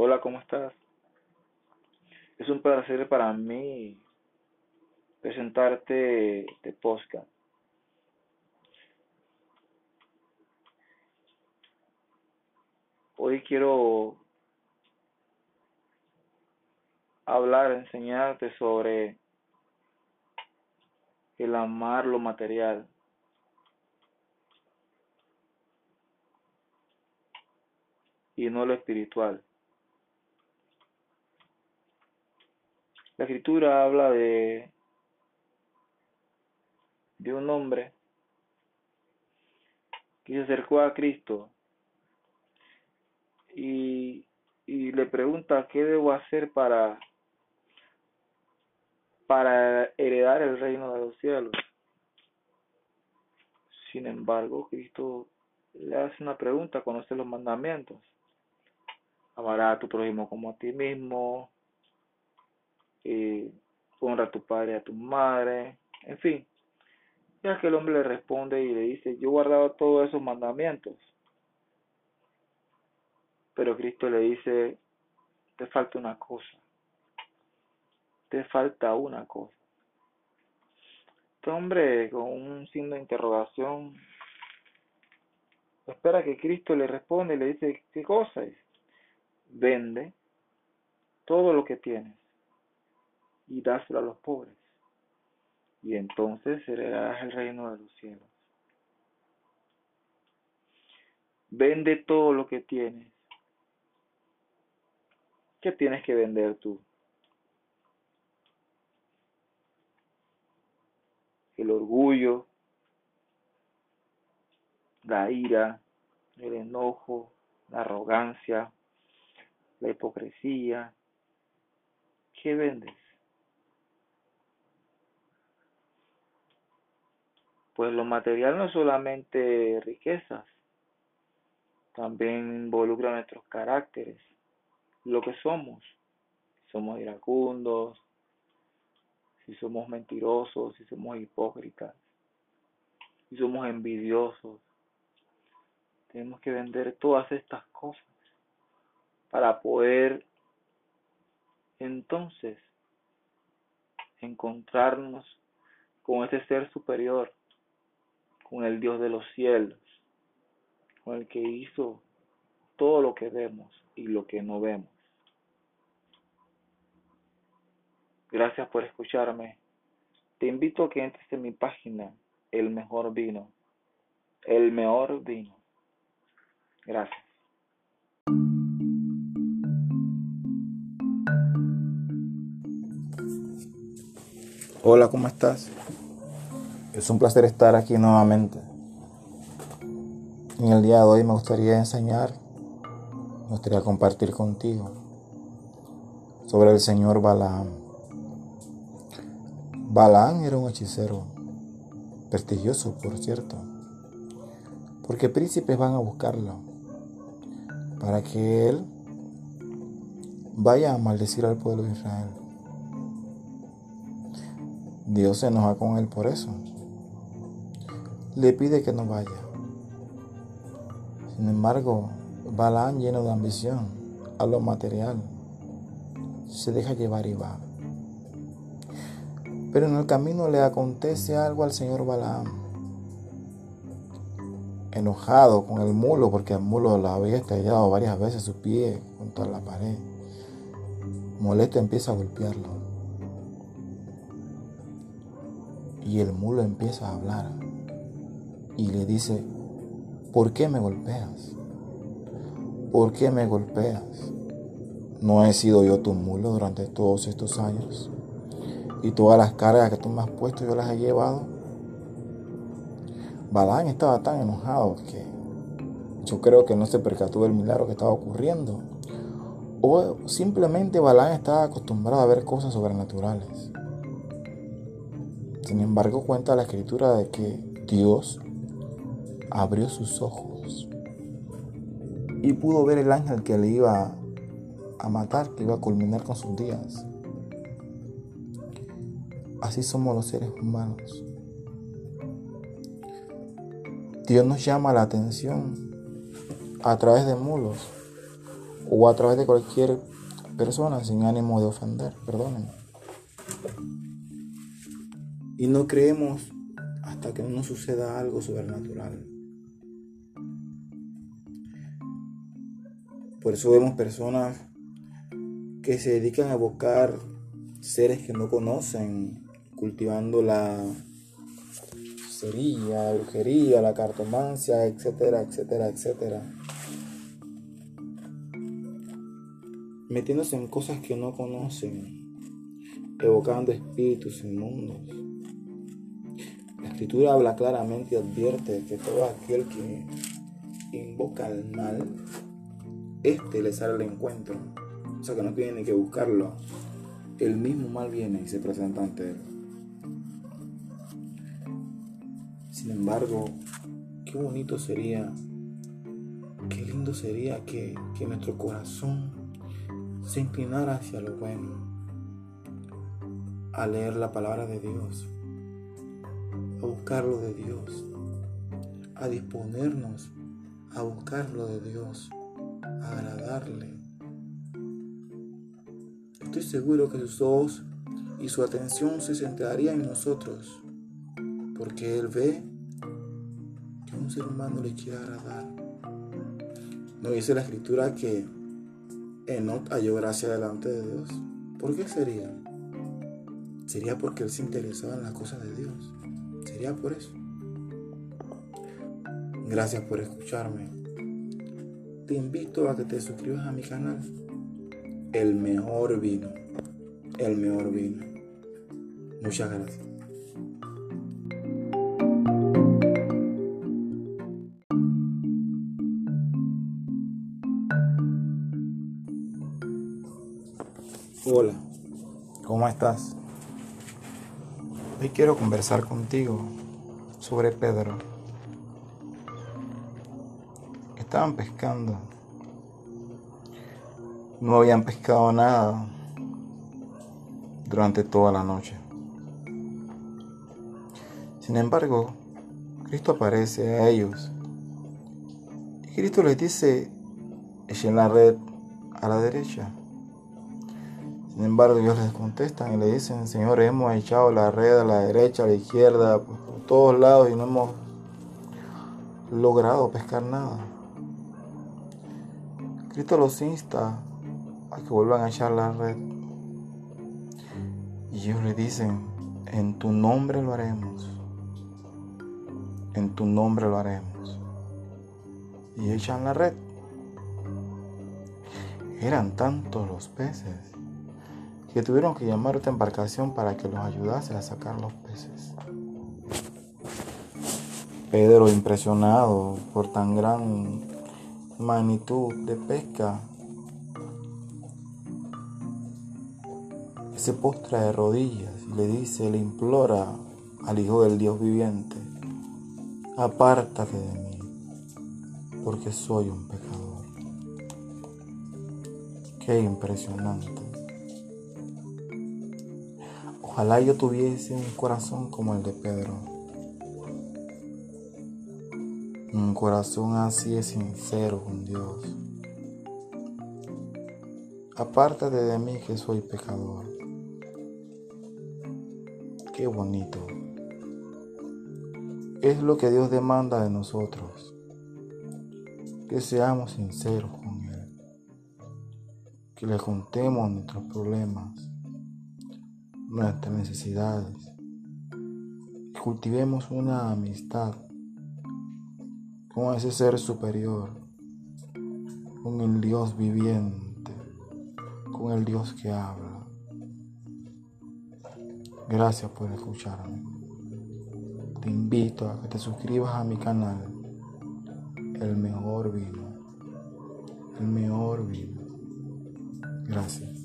Hola, ¿cómo estás? Es un placer para mí presentarte este podcast. Hoy quiero hablar, enseñarte sobre el amar lo material. y no lo espiritual. La escritura habla de, de un hombre que se acercó a Cristo y, y le pregunta qué debo hacer para, para heredar el reino de los cielos. Sin embargo, Cristo le hace una pregunta, conoce los mandamientos. Amará a tu prójimo como a ti mismo, eh, honra a tu padre y a tu madre, en fin. Ya que el hombre le responde y le dice, yo he guardado todos esos mandamientos. Pero Cristo le dice, te falta una cosa. Te falta una cosa. Este hombre con un signo de interrogación espera que Cristo le responda y le dice, ¿qué cosa es? Vende todo lo que tienes y dáselo a los pobres. Y entonces heredarás el reino de los cielos. Vende todo lo que tienes. ¿Qué tienes que vender tú? El orgullo, la ira, el enojo, la arrogancia, la hipocresía. ¿Qué vendes? Pues lo material no es solamente riquezas, también involucra nuestros caracteres, lo que somos. Si somos iracundos, si somos mentirosos, si somos hipócritas, si somos envidiosos. Tenemos que vender todas estas cosas para poder entonces encontrarnos con ese ser superior con el Dios de los cielos, con el que hizo todo lo que vemos y lo que no vemos. Gracias por escucharme. Te invito a que entres en mi página, El Mejor Vino. El Mejor Vino. Gracias. Hola, ¿cómo estás? Es un placer estar aquí nuevamente. En el día de hoy me gustaría enseñar, me gustaría compartir contigo sobre el señor Balaam. Balaam era un hechicero, prestigioso por cierto, porque príncipes van a buscarlo para que él vaya a maldecir al pueblo de Israel. Dios se enoja con él por eso le pide que no vaya. Sin embargo, Balaam, lleno de ambición a lo material, se deja llevar y va. Pero en el camino le acontece algo al señor Balaam. Enojado con el mulo, porque el mulo lo había estallado varias veces su pie junto a la pared. Molesto empieza a golpearlo. Y el mulo empieza a hablar y le dice, ¿por qué me golpeas? ¿Por qué me golpeas? ¿No he sido yo tu mulo durante todos estos años? Y todas las cargas que tú me has puesto yo las he llevado. Balán estaba tan enojado que yo creo que no se percató del milagro que estaba ocurriendo. O simplemente Balán estaba acostumbrado a ver cosas sobrenaturales. Sin embargo, cuenta la escritura de que Dios abrió sus ojos y pudo ver el ángel que le iba a matar, que iba a culminar con sus días. Así somos los seres humanos. Dios nos llama la atención a través de mulos o a través de cualquier persona sin ánimo de ofender, perdónenme. Y no creemos hasta que no suceda algo sobrenatural. Por eso vemos personas que se dedican a evocar seres que no conocen, cultivando la sería, brujería, la cartomancia, etcétera, etcétera, etcétera. Metiéndose en cosas que no conocen, evocando espíritus inmundos. La escritura habla claramente y advierte que todo aquel que invoca el mal, este le sale al encuentro. O sea que no tiene ni que buscarlo. El mismo mal viene y se presenta ante él. Sin embargo, qué bonito sería, qué lindo sería que, que nuestro corazón se inclinara hacia lo bueno, a leer la palabra de Dios, a buscarlo de Dios, a disponernos a buscarlo de Dios, agradarle. Estoy seguro que sus ojos y su atención se centrarían en nosotros porque Él ve que un ser humano le quiere agradar. No dice la escritura que Enoch halló gracia delante de Dios. ¿Por qué sería? Sería porque Él se interesaba en las cosas de Dios. Sería por eso. Gracias por escucharme. Te invito a que te suscribas a mi canal. El mejor vino. El mejor vino. Muchas gracias. Hola, ¿cómo estás? Hoy quiero conversar contigo sobre Pedro. Estaban pescando. No habían pescado nada durante toda la noche. Sin embargo, Cristo aparece a ellos. Y Cristo les dice, echen la red a la derecha. Sin embargo, ellos les contestan y le dicen, Señor, hemos echado la red a la derecha, a la izquierda, por todos lados y no hemos logrado pescar nada. Cristo los insta a que vuelvan a echar la red. Y ellos le dicen, en tu nombre lo haremos. En tu nombre lo haremos. Y echan la red. Eran tantos los peces que tuvieron que llamar a otra embarcación para que los ayudase a sacar los peces. Pedro, impresionado por tan gran magnitud de pesca, se postra de rodillas y le dice, le implora al Hijo del Dios viviente, apártate de mí, porque soy un pecador. Qué impresionante. Ojalá yo tuviese un corazón como el de Pedro. Un corazón así de sincero con Dios. Apártate de mí que soy pecador. Qué bonito. Es lo que Dios demanda de nosotros. Que seamos sinceros con Él. Que le contemos nuestros problemas nuestras necesidades. Cultivemos una amistad con ese ser superior, con el Dios viviente, con el Dios que habla. Gracias por escucharme. Te invito a que te suscribas a mi canal, El Mejor Vino. El Mejor Vino. Gracias.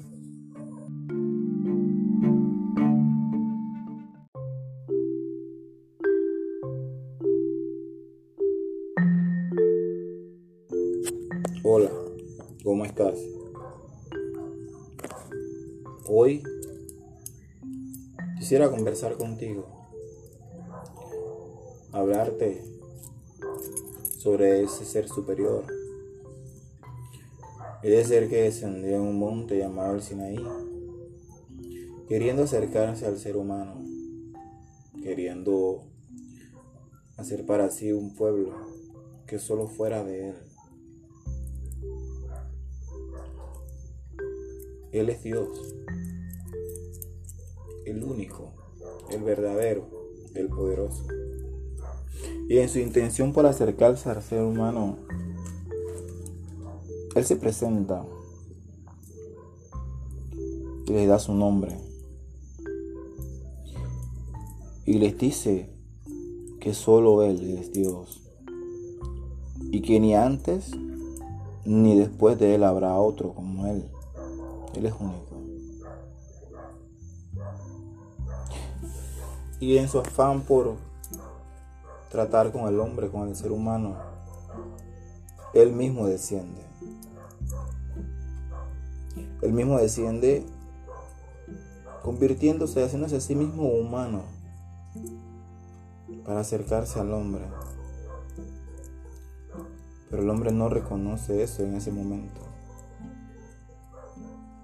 Quisiera conversar contigo, hablarte sobre ese ser superior, Es ser que descendió en un monte llamado el Sinaí, queriendo acercarse al ser humano, queriendo hacer para sí un pueblo que solo fuera de él. Él es Dios, el único, el verdadero, el poderoso. Y en su intención por acercarse al ser humano, Él se presenta y le da su nombre. Y les dice que solo Él es Dios. Y que ni antes ni después de Él habrá otro como Él. Él es único. Y en su afán por tratar con el hombre, con el ser humano, Él mismo desciende. Él mismo desciende convirtiéndose, haciéndose a sí mismo humano para acercarse al hombre. Pero el hombre no reconoce eso en ese momento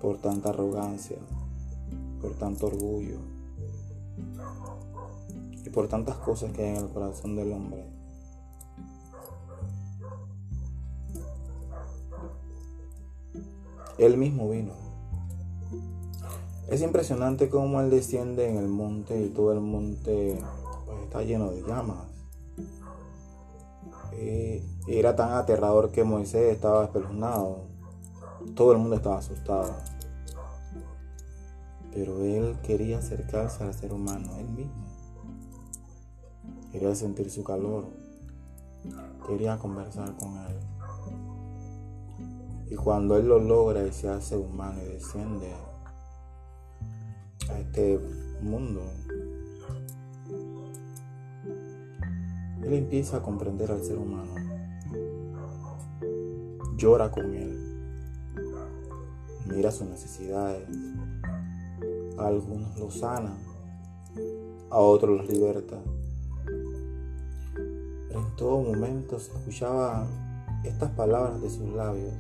por tanta arrogancia, por tanto orgullo y por tantas cosas que hay en el corazón del hombre. Él mismo vino. Es impresionante cómo Él desciende en el monte y todo el monte pues, está lleno de llamas. Eh, era tan aterrador que Moisés estaba espeluznado. Todo el mundo estaba asustado. Pero él quería acercarse al ser humano, él mismo. Quería sentir su calor. Quería conversar con él. Y cuando él lo logra y se hace humano y desciende a este mundo, él empieza a comprender al ser humano. Llora con él. Mira sus necesidades a algunos los sana, a otros los liberta. Pero en todo momento se escuchaban estas palabras de sus labios.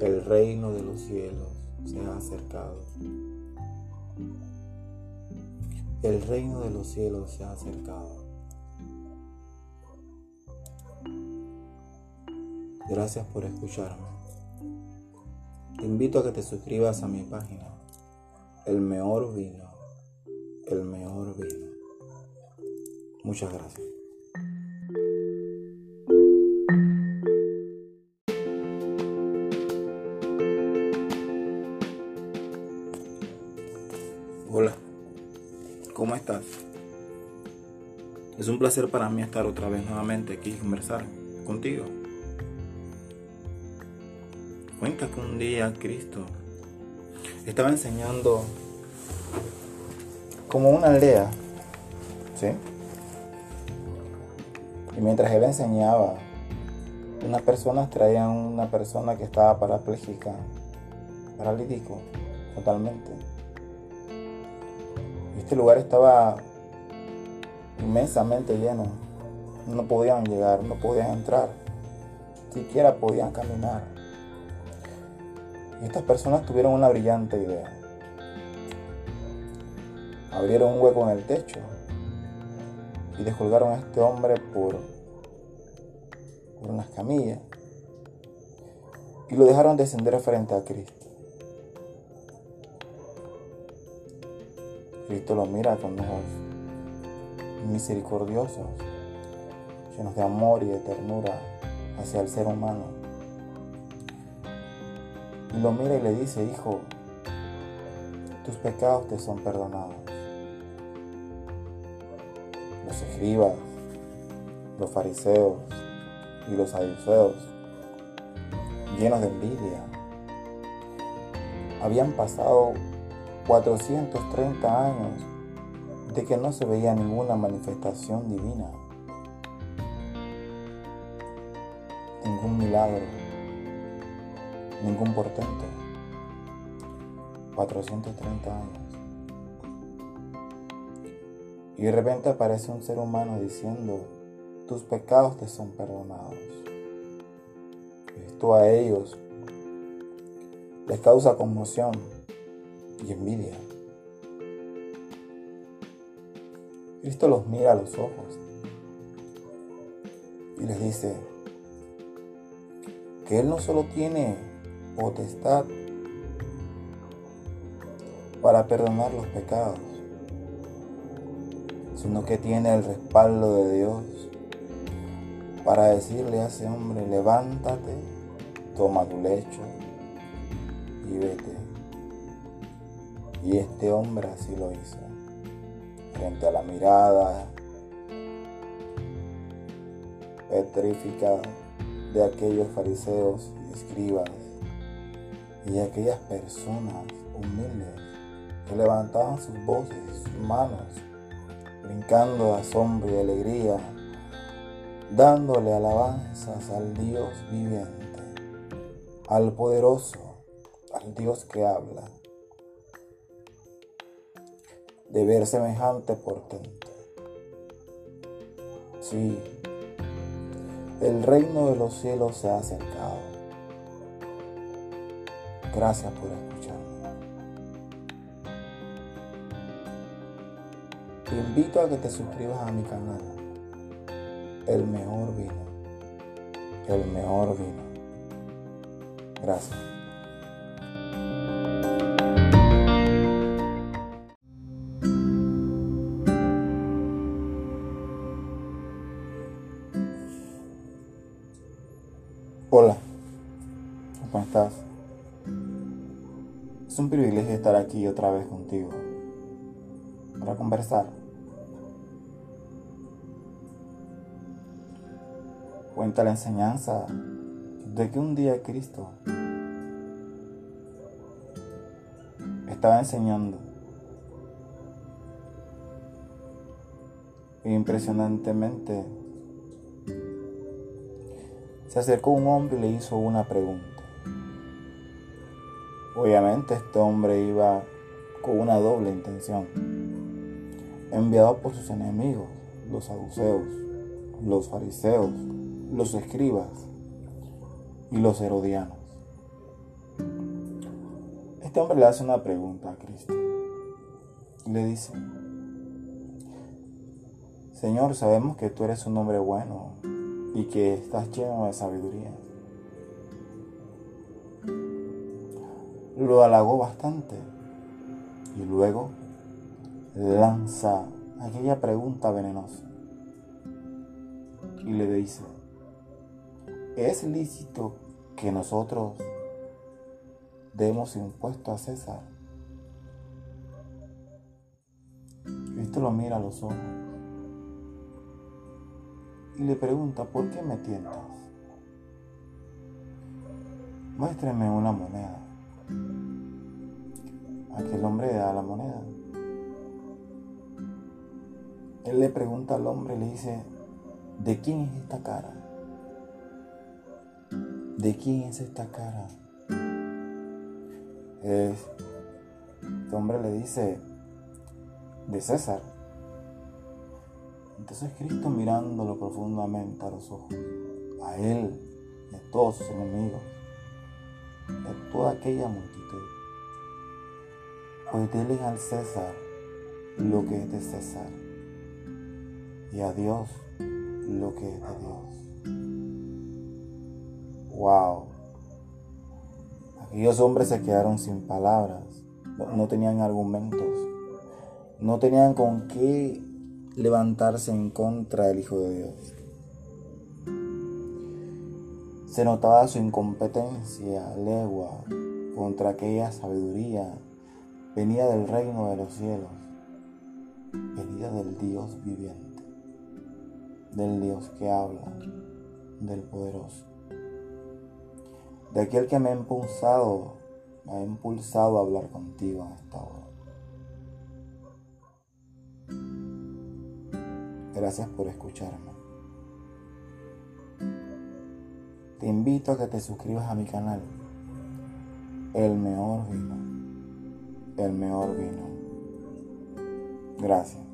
El reino de los cielos se ha acercado. El reino de los cielos se ha acercado. Gracias por escucharme. Te invito a que te suscribas a mi página el mejor vino, el mejor vino. Muchas gracias. ¿Cómo estás? Es un placer para mí estar otra vez nuevamente aquí y conversar contigo. Cuenta que un día Cristo estaba enseñando como una aldea, ¿sí? Y mientras él enseñaba, unas personas traían una persona que estaba parapléjica, paralítico, totalmente. Este lugar estaba inmensamente lleno. No podían llegar, no podían entrar, siquiera podían caminar. Y estas personas tuvieron una brillante idea. Abrieron un hueco en el techo y descolgaron a este hombre por, por unas camillas y lo dejaron descender frente a Cristo. Cristo lo mira con ojos misericordiosos, llenos de amor y de ternura hacia el ser humano y lo mira y le dice, hijo, tus pecados te son perdonados. Los escribas, los fariseos y los saduceos, llenos de envidia, habían pasado 430 años de que no se veía ninguna manifestación divina, ningún milagro ningún portento. 430 años. Y de repente aparece un ser humano diciendo, tus pecados te son perdonados. Esto a ellos les causa conmoción y envidia. Cristo los mira a los ojos y les dice que Él no solo tiene potestad para perdonar los pecados, sino que tiene el respaldo de Dios para decirle a ese hombre, levántate, toma tu lecho y vete. Y este hombre así lo hizo, frente a la mirada petrificada de aquellos fariseos y escribas y aquellas personas humildes que levantaban sus voces, sus manos, brincando de asombro y alegría, dándole alabanzas al Dios viviente, al poderoso, al Dios que habla. De ver semejante portento. Sí, el reino de los cielos se ha acercado. Gracias por escucharme. Te invito a que te suscribas a mi canal. El mejor vino. El mejor vino. Gracias. Para conversar. Cuenta la enseñanza de que un día Cristo estaba enseñando e impresionantemente se acercó un hombre y le hizo una pregunta. Obviamente este hombre iba con una doble intención, enviado por sus enemigos, los saduceos, los fariseos, los escribas y los herodianos. Este hombre le hace una pregunta a Cristo le dice, Señor, sabemos que tú eres un hombre bueno y que estás lleno de sabiduría. Lo halagó bastante y luego lanza aquella pregunta venenosa y le dice, ¿es lícito que nosotros demos impuesto a César? Cristo lo mira a los ojos y le pregunta, ¿por qué me tientas? Muéstreme una moneda. Aquel hombre da la moneda. Él le pregunta al hombre, le dice, ¿de quién es esta cara? ¿De quién es esta cara? este hombre le dice, de César. Entonces Cristo mirándolo profundamente a los ojos, a él y a todos sus enemigos, y a toda aquella multitud, pues denle al César lo que es de César y a Dios lo que es de Dios. Wow. Aquellos hombres se quedaron sin palabras, no tenían argumentos, no tenían con qué levantarse en contra del Hijo de Dios. Se notaba su incompetencia legua contra aquella sabiduría venida del reino de los cielos, venida del Dios viviente, del Dios que habla, del poderoso, de aquel que me ha impulsado, me ha impulsado a hablar contigo en esta hora. Gracias por escucharme. Te invito a que te suscribas a mi canal. El mejor vino. El mejor vino. Gracias.